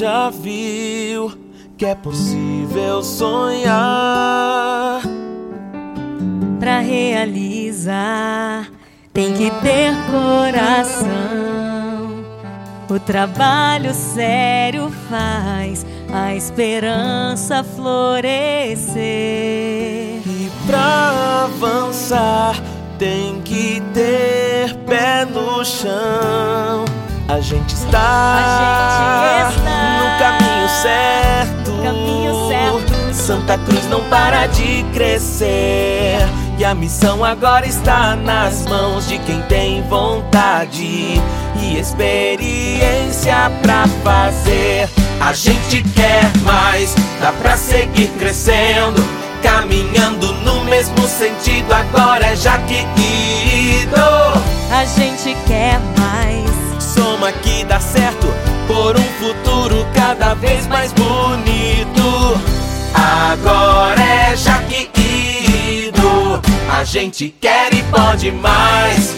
já viu que é possível sonhar? Pra realizar, tem que ter coração. O trabalho sério faz a esperança florescer. E pra avançar, tem que ter pé no chão. A gente está, A gente está Santa Cruz não para de crescer. E a missão agora está nas mãos de quem tem vontade e experiência pra fazer. A gente quer mais, dá pra seguir crescendo. Caminhando no mesmo sentido, agora é Jaque A gente quer mais. Soma que dá certo por um futuro cada vez mais bonito. Agora é Jaque A gente quer e pode mais.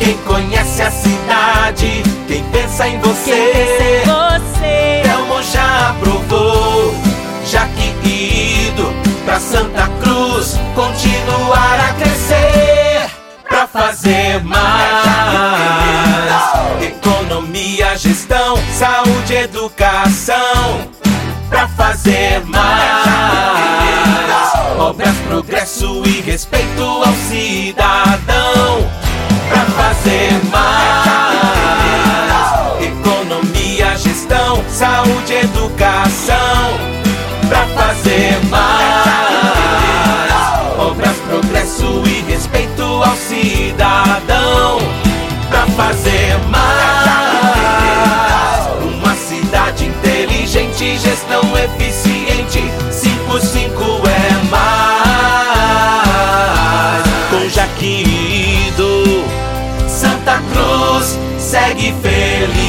Quem conhece a cidade, quem pensa em Quem pensa você. em você? Telmo já aprovou, Jaque ido pra Santa Cruz continuar a crescer pra fazer mais. Economia, gestão, saúde, educação pra fazer mais. Obras, progresso e respeito ao cidadão pra fazer mais. Economia, gestão, saúde, educação pra fazer mais. Obras, progresso e respeito ao cidadão pra fazer Santa Cruz segue feliz.